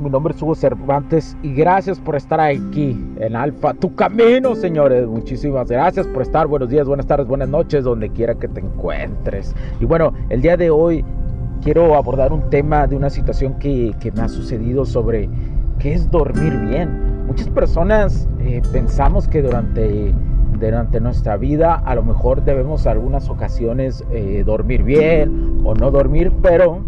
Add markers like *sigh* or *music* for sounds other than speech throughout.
mi nombre es Hugo Cervantes y gracias por estar aquí en Alfa, tu camino, señores. Muchísimas gracias por estar. Buenos días, buenas tardes, buenas noches, donde quiera que te encuentres. Y bueno, el día de hoy quiero abordar un tema de una situación que, me ha sucedido sobre qué es dormir bien. Muchas personas eh, pensamos que durante durante nuestra vida a lo mejor debemos algunas ocasiones eh, dormir bien o no dormir, pero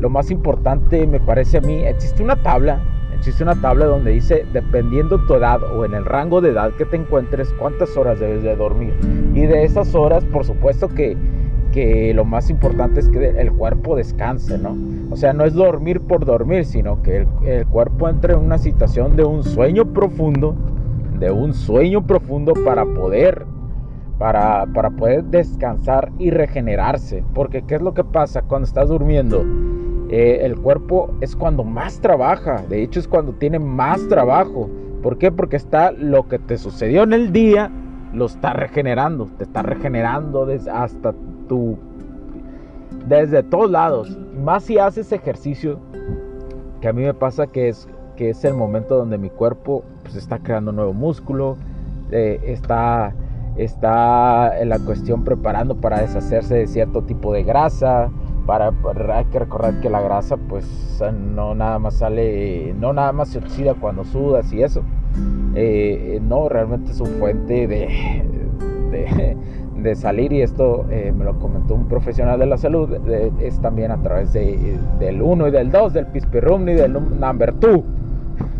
lo más importante me parece a mí, existe una tabla, existe una tabla donde dice, dependiendo tu edad o en el rango de edad que te encuentres, cuántas horas debes de dormir. Y de esas horas, por supuesto que, que lo más importante es que el cuerpo descanse, ¿no? O sea, no es dormir por dormir, sino que el, cuerpo entre en una situación de un sueño profundo, de un sueño profundo para poder para, para, poder descansar y regenerarse. Porque ¿qué es lo que pasa cuando estás durmiendo? Eh, el cuerpo es cuando más trabaja, de hecho es cuando tiene más trabajo. ¿Por qué? Porque está lo que te sucedió en el día, lo está regenerando, te está regenerando desde hasta tu... desde todos lados. Más si haces ejercicio, que a mí me pasa que es, que es el momento donde mi cuerpo pues, está creando nuevo músculo, eh, está, está en la cuestión preparando para deshacerse de cierto tipo de grasa, para, hay que recordar que la grasa pues no nada más sale, no nada más se oxida cuando sudas y eso. Eh, no, realmente es un fuente de, de, salir y esto eh, me lo comentó un profesional de la salud, es también a través de, del 1 y del 2, del pispirrumni y del number 2.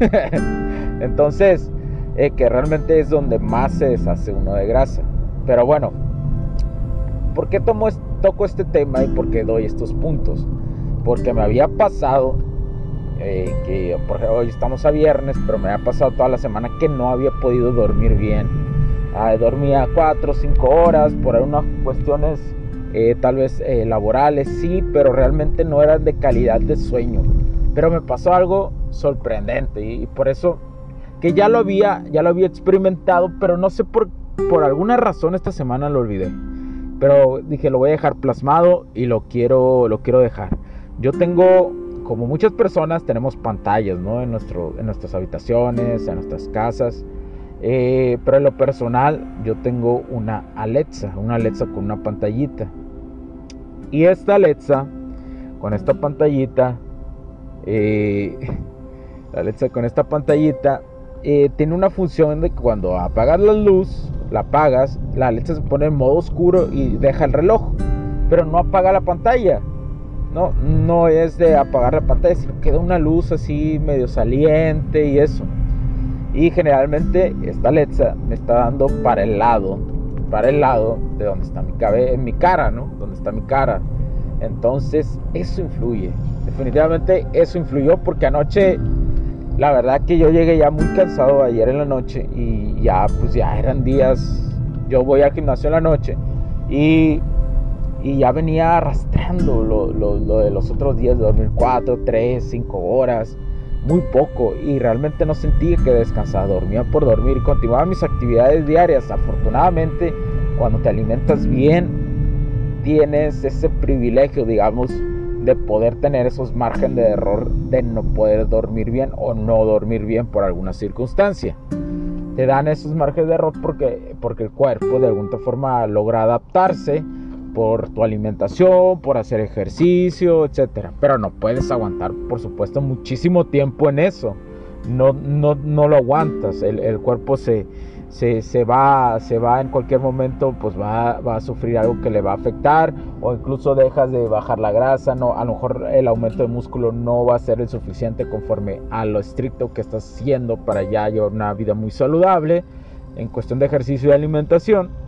*laughs* Entonces, eh, que realmente es donde más se deshace uno de grasa. Pero bueno, ¿por qué tomo toco este tema y por qué doy estos puntos. Porque me había pasado, eh, que por hoy estamos a viernes, pero me había pasado toda la semana que no había podido dormir bien. Ah, dormía 4 o 5 horas por unas cuestiones eh, tal vez eh, laborales, sí, pero realmente no eran de calidad de sueño. Pero me pasó algo sorprendente y, por eso que ya lo había, ya lo había experimentado, pero no sé por, por alguna razón esta semana lo olvidé. Pero dije, lo voy a dejar plasmado y lo quiero, lo quiero dejar. Yo tengo, como muchas personas, tenemos pantallas, ¿no? En, nuestro, en nuestras habitaciones, en nuestras casas. Eh, pero en lo personal, yo tengo una Alexa, una Alexa con una pantallita. Y esta Alexa, con esta pantallita, eh, *laughs* la Alexa con esta pantallita, eh, tiene una función de que cuando apagas la luz, la apagas, la Alexa se pone en modo oscuro y deja el reloj, pero no apaga la pantalla. No, no es de apagar la pantalla, sino queda una luz así medio saliente y eso. Y generalmente esta Alexa me está dando para el lado, para el lado de donde está mi cabeza, en mi cara, ¿no? Donde está mi cara. Entonces, eso influye. Definitivamente eso influyó porque anoche la verdad que yo llegué ya muy cansado ayer en la noche y ya pues ya eran días, yo voy al gimnasio en la noche y, y ya venía arrastrando lo, lo, de los otros días de dormir 4, 3, 5 horas, muy poco y realmente no sentí que descansaba, dormía por dormir continuaba mis actividades diarias. Afortunadamente, cuando te alimentas bien, tienes ese privilegio, digamos, de poder tener esos márgenes de error de no poder dormir bien o no dormir bien por alguna circunstancia. Te dan esos márgenes de error porque, porque el cuerpo de alguna forma logra adaptarse por tu alimentación, por hacer ejercicio, etc. Pero no puedes aguantar, por supuesto, muchísimo tiempo en eso. No, no, no lo aguantas. El, el cuerpo se, se, se, va, se va en cualquier momento, pues va, va, a sufrir algo que le va a afectar o incluso dejas de bajar la grasa, no, a lo mejor el aumento de músculo no va a ser el suficiente conforme a lo estricto que estás haciendo para ya llevar una vida muy saludable en cuestión de ejercicio y alimentación.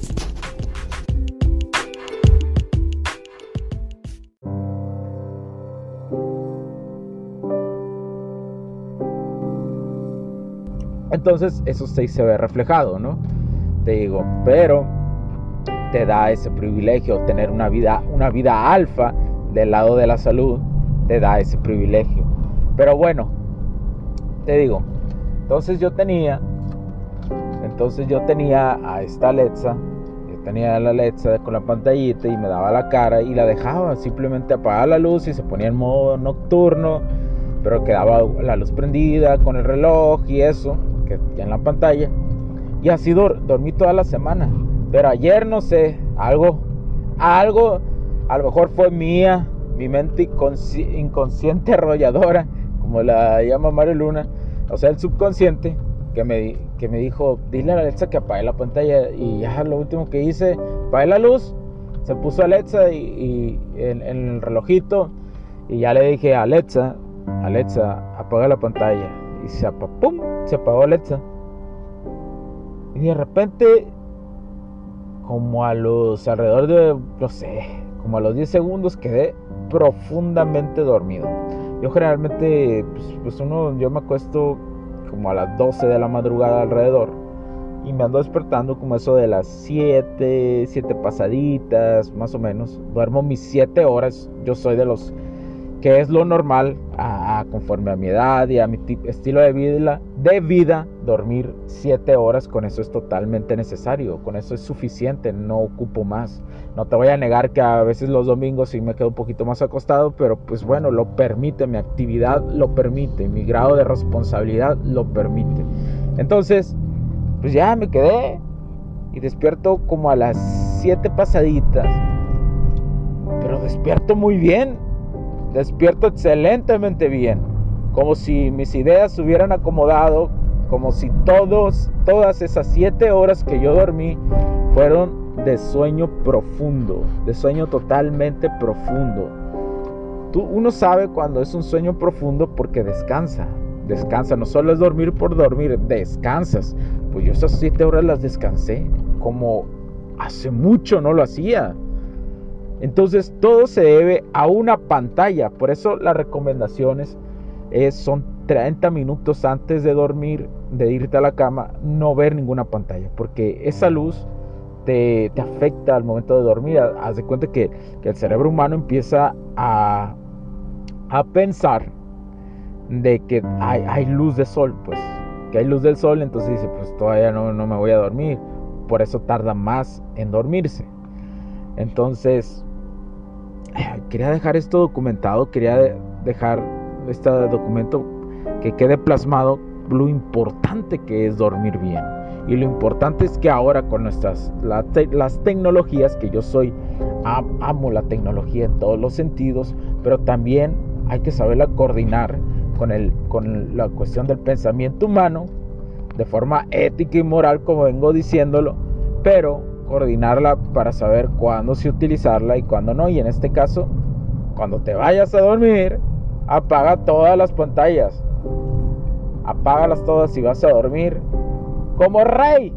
Entonces eso sí se ve reflejado, ¿no? Te digo, pero te da ese privilegio, tener una vida, una vida alfa del lado de la salud, te da ese privilegio. Pero bueno, te digo, entonces yo tenía, entonces yo tenía a esta Alexa, yo tenía la Alexa con la pantallita y me daba la cara y la dejaba, simplemente apagaba la luz y se ponía en modo nocturno, pero quedaba la luz prendida con el reloj y eso en la pantalla. Y así dormí toda la semana. Pero ayer no sé, algo, algo, a lo mejor fue mía, mi mente inconsciente *laughs* arrolladora, como la llama Mario Luna, o sea, el subconsciente, que me, que me dijo, dile a Alexa que apague la pantalla. Y ya lo último que hice, apague la luz, se puso Alexa y, en, el relojito, y ya le dije a Alexa, Alexa, apaga la pantalla y se, apagó, se apagó Alexa. Y de repente, como a los alrededor de, no sé, como a los 10 segundos quedé profundamente dormido. Yo generalmente, pues, pues, uno, yo me acuesto como a las 12 de la madrugada alrededor. Y me ando despertando como eso de las 7, 7 pasaditas, más o menos. Duermo mis 7 horas. Yo soy de los que es lo normal conforme a mi edad y a mi estilo de vida, de vida, dormir 7 horas, con eso es totalmente necesario, con eso es suficiente, no ocupo más. No te voy a negar que a veces los domingos sí me quedo un poquito más acostado, pero pues bueno, lo permite, mi actividad lo permite, mi grado de responsabilidad lo permite. Entonces, pues ya me quedé y despierto como a las 7 pasaditas, pero despierto muy bien despierto excelentemente bien, como si mis ideas se hubieran acomodado, como si todos, todas esas siete horas que yo dormí fueron de sueño profundo, de sueño totalmente profundo. Tú, uno sabe cuando es un sueño profundo porque descansa, descansa, no solo es dormir por dormir, descansas. Pues yo esas siete horas las descansé, como hace mucho no lo hacía. Entonces todo se debe a una pantalla. Por eso las recomendaciones es, son 30 minutos antes de dormir, de irte a la cama, no ver ninguna pantalla. Porque esa luz te, afecta al momento de dormir. Haz de cuenta que, el cerebro humano empieza a, a pensar de que hay, hay, luz de sol. Pues que hay luz del sol. Entonces dice, pues todavía no, no me voy a dormir. Por eso tarda más en dormirse. Entonces, quería dejar esto documentado, quería dejar este documento que quede plasmado lo importante que es dormir bien. Y lo importante es que ahora con nuestras las tecnologías, que yo soy, amo la tecnología en todos los sentidos, pero también hay que saberla coordinar con, el, con la cuestión del pensamiento humano, de forma ética y moral, como vengo diciéndolo, pero coordinarla para saber cuándo sí utilizarla y cuándo no. Y en este caso, cuando te vayas a dormir, apaga todas las pantallas. Apágalas todas y vas a dormir como rey.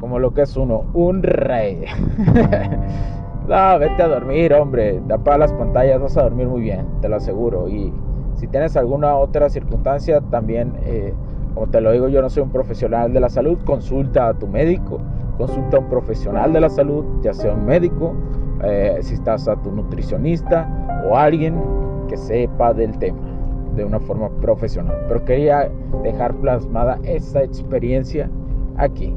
Como lo que es uno, un rey. *laughs* No, vete a dormir, hombre. Apaga las pantallas, vas a dormir muy bien, te lo aseguro. Y si tienes alguna otra circunstancia, también, eh, como te lo digo, yo no soy un profesional de la salud, consulta a tu médico, consulta a un profesional de la salud, ya sea un médico, eh, si estás a tu nutricionista o alguien que sepa del tema de una forma profesional. Pero quería dejar plasmada esa experiencia aquí.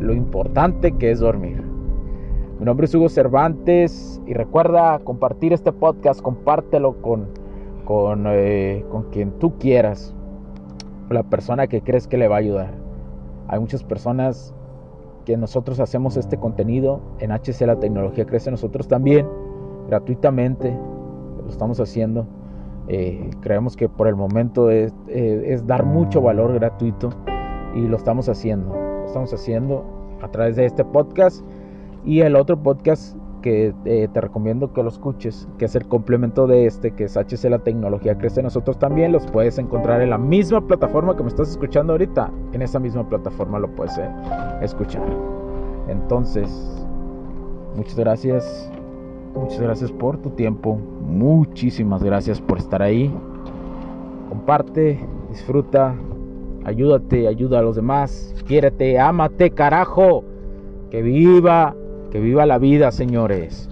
Lo importante que es dormir. Mi nombre es Hugo Cervantes y recuerda compartir este podcast, compártelo con, con, eh, con quien tú quieras, la persona que crees que le va a ayudar. Hay muchas personas nosotros hacemos este contenido en HC La Tecnología Crece nosotros también, gratuitamente, lo estamos haciendo. Eh, creemos que por el momento eh, es dar mucho valor gratuito y lo estamos haciendo. Lo estamos haciendo a través de este podcast y el otro podcast que eh, te recomiendo que lo escuches, que es el complemento de este, que es HC La Tecnología Crece Nosotros también, los puedes encontrar en la misma plataforma que me estás escuchando ahorita. En esa misma plataforma lo puedes eh, escuchar. Entonces, muchas gracias. Muchas gracias por tu tiempo. Muchísimas gracias por estar ahí. Comparte, disfruta, ayúdate, ayuda a los demás. Quiérete, ámate, carajo. Que viva que viva la vida, señores.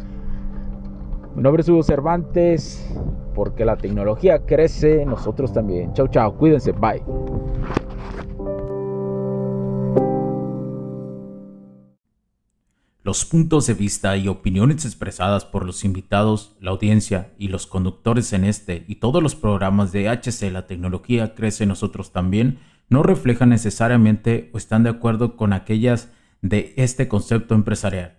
Mi nombre es Hugo Cervantes, porque la tecnología crece, nosotros también. Chao, chao, cuídense, bye. Los puntos de vista y opiniones expresadas por los invitados, la audiencia y los conductores en este y todos los programas de HC La Tecnología Crece Nosotros también no reflejan necesariamente o están de acuerdo con aquellas de este concepto empresarial